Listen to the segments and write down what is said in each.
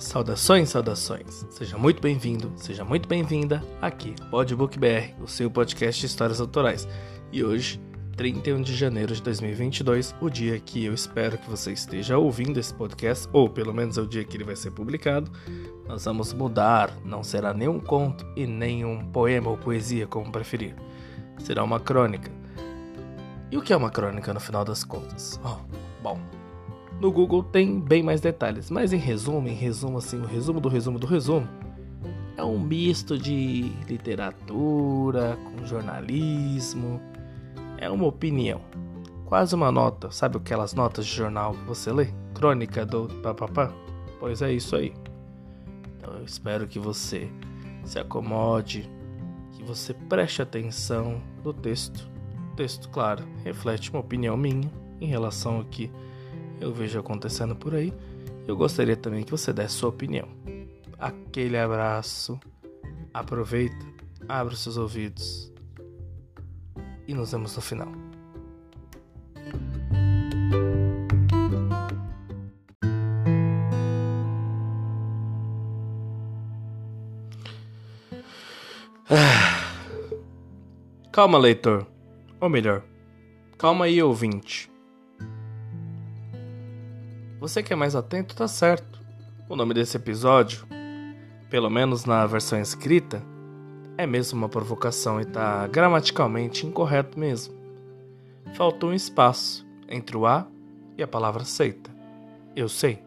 Saudações, saudações. Seja muito bem-vindo, seja muito bem-vinda aqui, Podbook BR, o seu podcast de histórias autorais. E hoje, 31 de janeiro de 2022, o dia que eu espero que você esteja ouvindo esse podcast, ou pelo menos é o dia que ele vai ser publicado, nós vamos mudar. Não será nenhum conto e nem um poema ou poesia, como preferir. Será uma crônica. E o que é uma crônica no final das contas? Oh, bom, no Google tem bem mais detalhes, mas em resumo, em resumo assim, o resumo do resumo do resumo, é um misto de literatura com jornalismo, é uma opinião, quase uma nota, sabe aquelas notas de jornal que você lê? Crônica do papapá? Pois é isso aí. Então eu espero que você se acomode, que você preste atenção no texto. O texto, claro, reflete uma opinião minha em relação ao que eu vejo acontecendo por aí. Eu gostaria também que você desse sua opinião. Aquele abraço. Aproveita, abra os seus ouvidos e nos vemos no final. Calma, leitor. Ou melhor, calma aí, ouvinte. Você que é mais atento tá certo. O nome desse episódio, pelo menos na versão escrita, é mesmo uma provocação e tá gramaticalmente incorreto mesmo. Faltou um espaço entre o A e a palavra seita. Eu sei.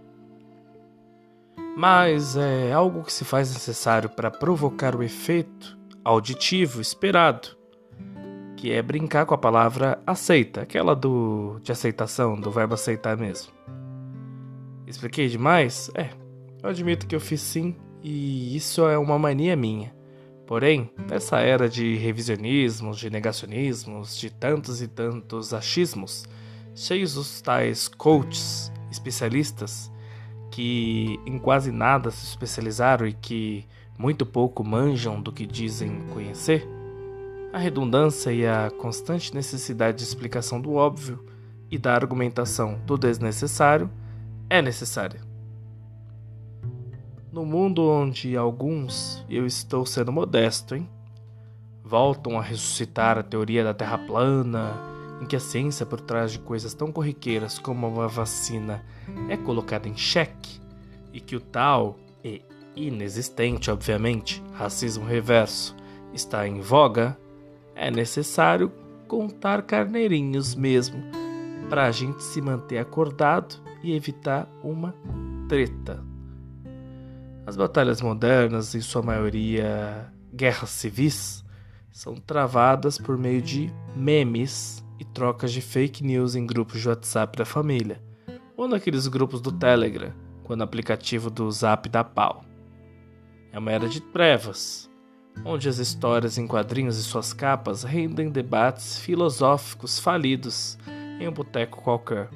Mas é algo que se faz necessário para provocar o efeito auditivo esperado, que é brincar com a palavra aceita, aquela do de aceitação, do verbo aceitar mesmo. Expliquei demais? É, eu admito que eu fiz sim, e isso é uma mania minha. Porém, nessa era de revisionismos, de negacionismos, de tantos e tantos achismos, cheios dos tais coaches, especialistas, que em quase nada se especializaram e que muito pouco manjam do que dizem conhecer, a redundância e a constante necessidade de explicação do óbvio e da argumentação do desnecessário é necessária. No mundo onde alguns, eu estou sendo modesto, hein, voltam a ressuscitar a teoria da Terra plana, em que a ciência por trás de coisas tão corriqueiras como uma vacina é colocada em xeque, e que o tal e inexistente, obviamente, racismo reverso está em voga, é necessário contar carneirinhos mesmo para a gente se manter acordado e evitar uma treta. As batalhas modernas, em sua maioria guerras civis, são travadas por meio de memes e trocas de fake news em grupos de WhatsApp da família, ou naqueles grupos do Telegram, quando o aplicativo do Zap dá pau. É uma era de trevas, onde as histórias em quadrinhos e suas capas rendem debates filosóficos falidos em um boteco qualquer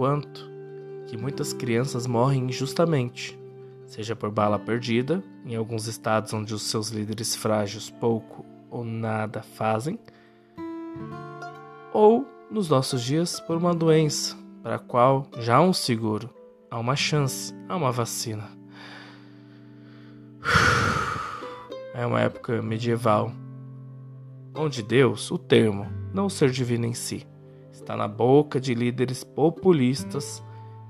enquanto que muitas crianças morrem injustamente, seja por bala perdida, em alguns estados onde os seus líderes frágeis pouco ou nada fazem, ou nos nossos dias por uma doença para a qual já há um seguro, há uma chance, há uma vacina. É uma época medieval, onde Deus, o termo, não o ser divino em si, está na boca de líderes populistas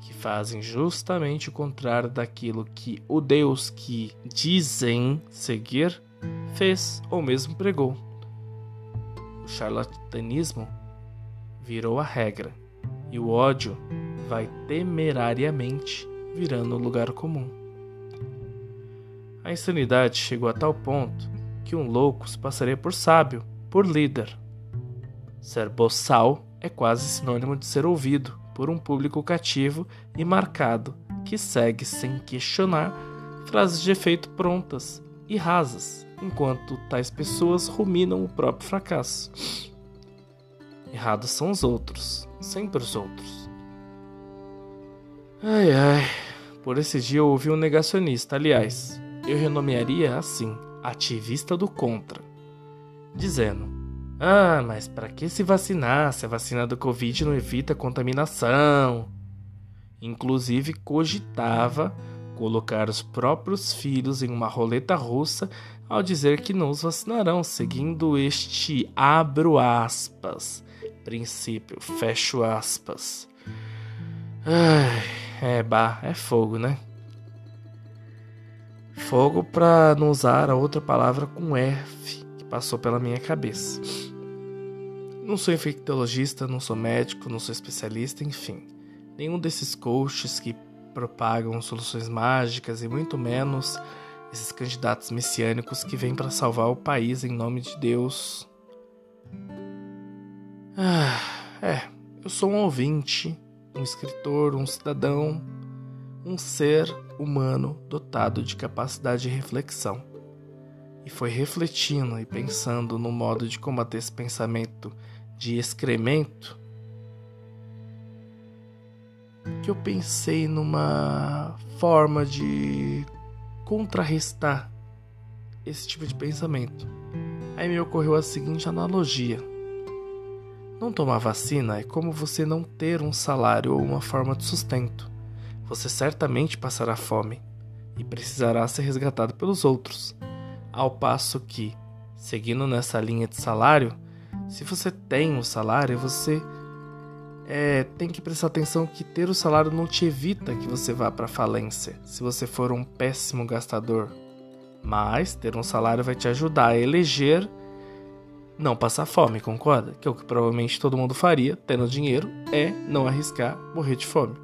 que fazem justamente o contrário daquilo que o Deus que dizem seguir fez ou mesmo pregou. O charlatanismo virou a regra e o ódio vai temerariamente virando o lugar comum. A insanidade chegou a tal ponto que um louco se passaria por sábio, por líder. Ser boçal é quase sinônimo de ser ouvido por um público cativo e marcado que segue sem questionar frases de efeito prontas e rasas, enquanto tais pessoas ruminam o próprio fracasso. Errados são os outros, sempre os outros. Ai ai, por esse dia eu ouvi um negacionista, aliás, eu renomearia assim, ativista do contra, dizendo: ah, mas para que se vacinar se a vacina do Covid não evita contaminação? Inclusive cogitava colocar os próprios filhos em uma roleta russa ao dizer que não os vacinarão, seguindo este abro aspas, princípio, fecho aspas. Ai, é bah, é fogo, né? Fogo para não usar a outra palavra com F que passou pela minha cabeça. Não sou infectologista, não sou médico, não sou especialista, enfim. Nenhum desses coaches que propagam soluções mágicas e muito menos esses candidatos messiânicos que vêm para salvar o país em nome de Deus. Ah, é, eu sou um ouvinte, um escritor, um cidadão, um ser humano dotado de capacidade de reflexão. E foi refletindo e pensando no modo de combater esse pensamento de excremento que eu pensei numa forma de contrarrestar esse tipo de pensamento. Aí me ocorreu a seguinte analogia: não tomar vacina é como você não ter um salário ou uma forma de sustento. Você certamente passará fome e precisará ser resgatado pelos outros. Ao passo que, seguindo nessa linha de salário, se você tem um salário, você é, tem que prestar atenção que ter o salário não te evita que você vá para falência, se você for um péssimo gastador. Mas ter um salário vai te ajudar a eleger não passar fome, concorda? Que é o que provavelmente todo mundo faria, tendo dinheiro, é não arriscar morrer de fome.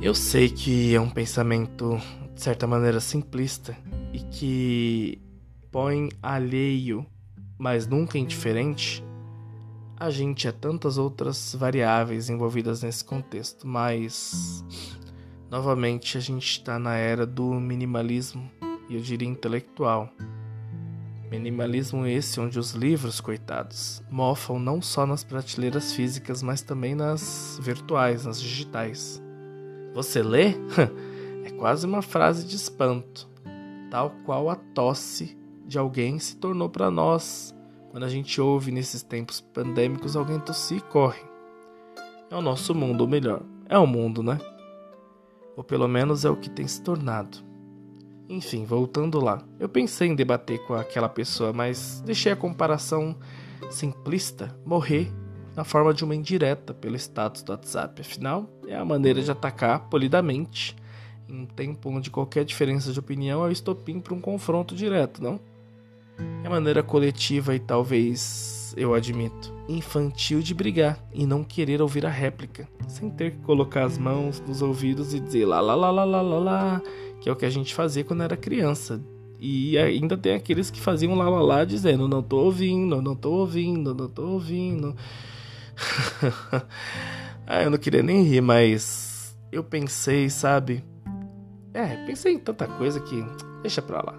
Eu sei que é um pensamento, de certa maneira, simplista e que põe alheio, mas nunca indiferente, a gente é tantas outras variáveis envolvidas nesse contexto, mas novamente a gente está na era do minimalismo e eu diria intelectual. Minimalismo esse onde os livros, coitados, mofam não só nas prateleiras físicas, mas também nas virtuais, nas digitais. Você lê? é quase uma frase de espanto, tal qual a tosse de alguém se tornou para nós quando a gente ouve nesses tempos pandêmicos alguém tossir e corre. É o nosso mundo, ou melhor, é o mundo, né? Ou pelo menos é o que tem se tornado. Enfim, voltando lá. Eu pensei em debater com aquela pessoa, mas deixei a comparação simplista morrer na forma de uma indireta pelo status do WhatsApp. Afinal, é a maneira de atacar polidamente um tempo onde qualquer diferença de opinião é o estopim para um confronto direto, não? É maneira coletiva e talvez, eu admito, infantil de brigar e não querer ouvir a réplica, sem ter que colocar as mãos nos ouvidos e dizer lá lá lá lá lá lá lá, que é o que a gente fazia quando era criança. E ainda tem aqueles que faziam lá lá lá dizendo não tô ouvindo, não tô ouvindo, não tô ouvindo. ah, eu não queria nem rir, mas eu pensei, sabe? É, pensei em tanta coisa que deixa pra lá.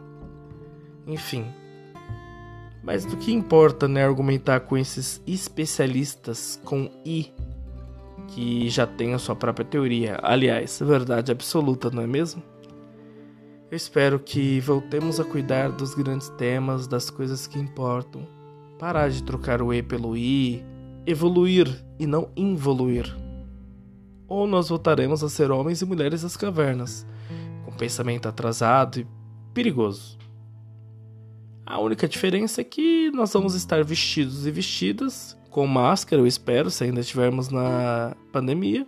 Enfim, mas do que importa, né, argumentar com esses especialistas com I que já têm a sua própria teoria. Aliás, verdade absoluta, não é mesmo? Eu espero que voltemos a cuidar dos grandes temas, das coisas que importam. Parar de trocar o E pelo I, evoluir e não involuir. Ou nós voltaremos a ser homens e mulheres das cavernas, com pensamento atrasado e perigoso. A única diferença é que nós vamos estar vestidos e vestidas com máscara, eu espero, se ainda estivermos na pandemia.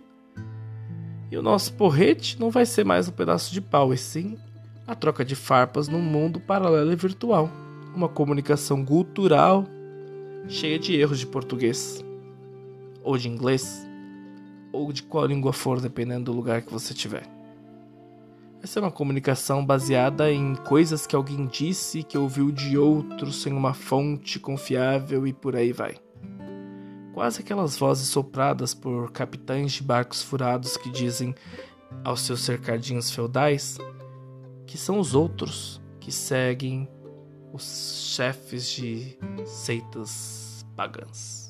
E o nosso porrete não vai ser mais um pedaço de pau, e sim a troca de farpas num mundo paralelo e virtual. Uma comunicação cultural cheia de erros de português, ou de inglês, ou de qual língua for, dependendo do lugar que você estiver. Essa é uma comunicação baseada em coisas que alguém disse que ouviu de outro sem uma fonte confiável e por aí vai. Quase aquelas vozes sopradas por capitães de barcos furados que dizem aos seus cercadinhos feudais que são os outros que seguem os chefes de seitas pagãs.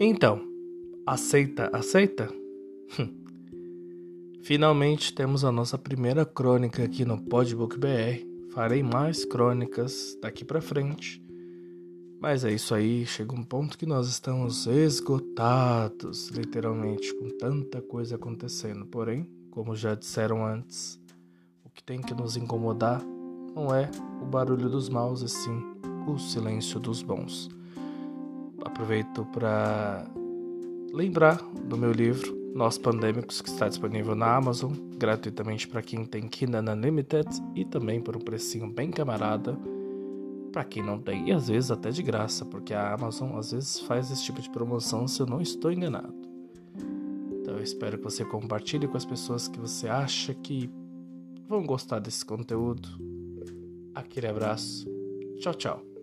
Então, aceita, aceita? Hum. Finalmente temos a nossa primeira crônica aqui no Podbook BR. Farei mais crônicas daqui para frente. Mas é isso aí, chega um ponto que nós estamos esgotados, literalmente, com tanta coisa acontecendo. Porém, como já disseram antes, o que tem que nos incomodar não é o barulho dos maus, e sim o silêncio dos bons. Aproveito para lembrar do meu livro Nós Pandêmicos, que está disponível na Amazon, gratuitamente para quem tem Kindle Unlimited e também por um precinho bem camarada para quem não tem, e às vezes até de graça, porque a Amazon às vezes faz esse tipo de promoção se eu não estou enganado. Então eu espero que você compartilhe com as pessoas que você acha que vão gostar desse conteúdo. Aquele abraço. Tchau, tchau.